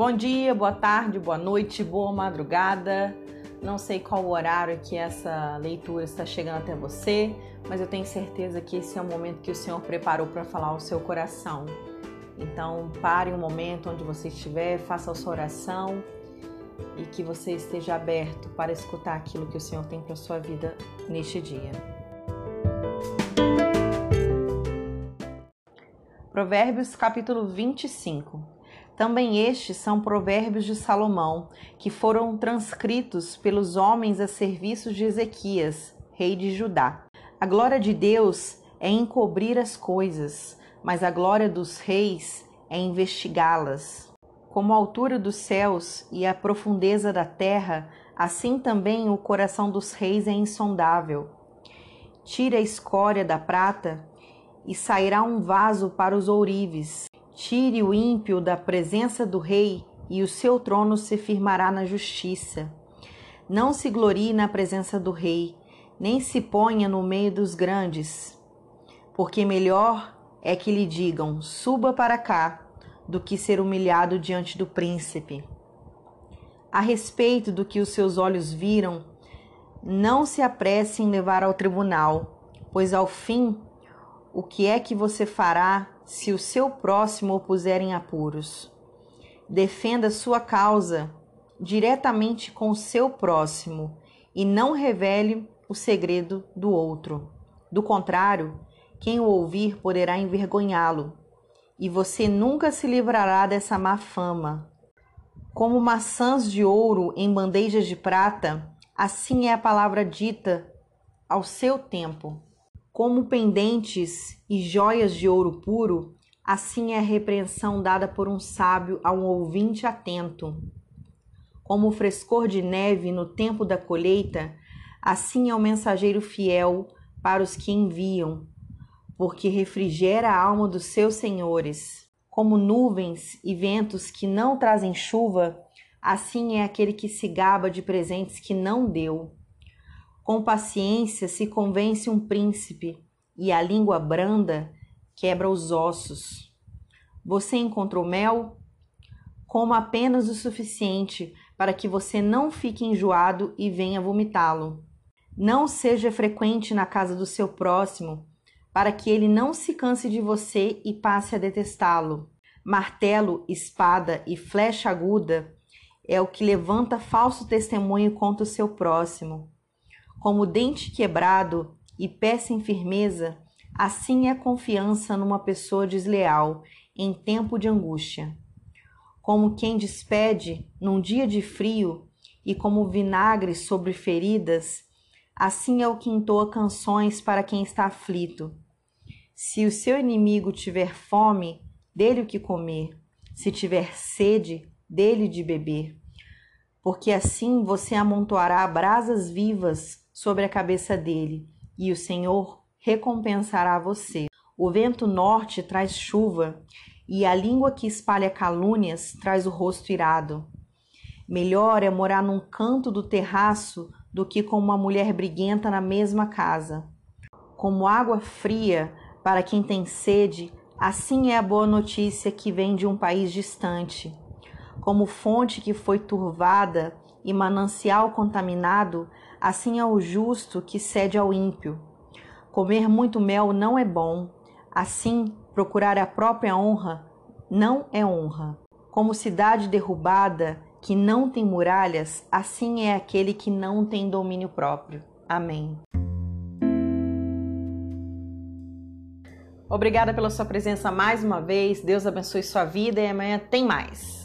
Bom dia, boa tarde, boa noite, boa madrugada. Não sei qual horário que essa leitura está chegando até você, mas eu tenho certeza que esse é o momento que o Senhor preparou para falar ao seu coração. Então, pare um momento onde você estiver, faça a sua oração e que você esteja aberto para escutar aquilo que o Senhor tem para a sua vida neste dia. Provérbios capítulo 25. Também estes são provérbios de Salomão, que foram transcritos pelos homens a serviço de Ezequias, rei de Judá. A glória de Deus é encobrir as coisas, mas a glória dos reis é investigá-las. Como a altura dos céus e a profundeza da terra, assim também o coração dos reis é insondável. Tire a escória da prata e sairá um vaso para os ourives. Tire o ímpio da presença do rei, e o seu trono se firmará na justiça. Não se glorie na presença do rei, nem se ponha no meio dos grandes, porque melhor é que lhe digam: suba para cá, do que ser humilhado diante do príncipe. A respeito do que os seus olhos viram, não se apresse em levar ao tribunal, pois ao fim o que é que você fará se o seu próximo o puser em apuros? Defenda sua causa diretamente com o seu próximo e não revele o segredo do outro. Do contrário, quem o ouvir poderá envergonhá-lo, e você nunca se livrará dessa má fama. Como maçãs de ouro em bandejas de prata, assim é a palavra dita ao seu tempo. Como pendentes e joias de ouro puro, assim é a repreensão dada por um sábio a um ouvinte atento. Como o frescor de neve no tempo da colheita, assim é o mensageiro fiel para os que enviam, porque refrigera a alma dos seus senhores. Como nuvens e ventos que não trazem chuva, assim é aquele que se gaba de presentes que não deu. Com paciência se convence um príncipe, e a língua branda quebra os ossos. Você encontrou mel? Coma apenas o suficiente para que você não fique enjoado e venha vomitá-lo. Não seja frequente na casa do seu próximo, para que ele não se canse de você e passe a detestá-lo. Martelo, espada e flecha aguda é o que levanta falso testemunho contra o seu próximo. Como dente quebrado e pé sem firmeza, assim é a confiança numa pessoa desleal em tempo de angústia. Como quem despede num dia de frio e como vinagre sobre feridas, assim é o que entoa canções para quem está aflito. Se o seu inimigo tiver fome, dele o que comer. Se tiver sede, dele de beber. Porque assim você amontoará brasas vivas sobre a cabeça dele, e o Senhor recompensará você. O vento norte traz chuva, e a língua que espalha calúnias traz o rosto irado. Melhor é morar num canto do terraço do que com uma mulher briguenta na mesma casa. Como água fria para quem tem sede, assim é a boa notícia que vem de um país distante. Como fonte que foi turvada e manancial contaminado, assim é o justo que cede ao ímpio. Comer muito mel não é bom, assim procurar a própria honra não é honra. Como cidade derrubada que não tem muralhas, assim é aquele que não tem domínio próprio. Amém. Obrigada pela sua presença mais uma vez. Deus abençoe sua vida e amanhã tem mais.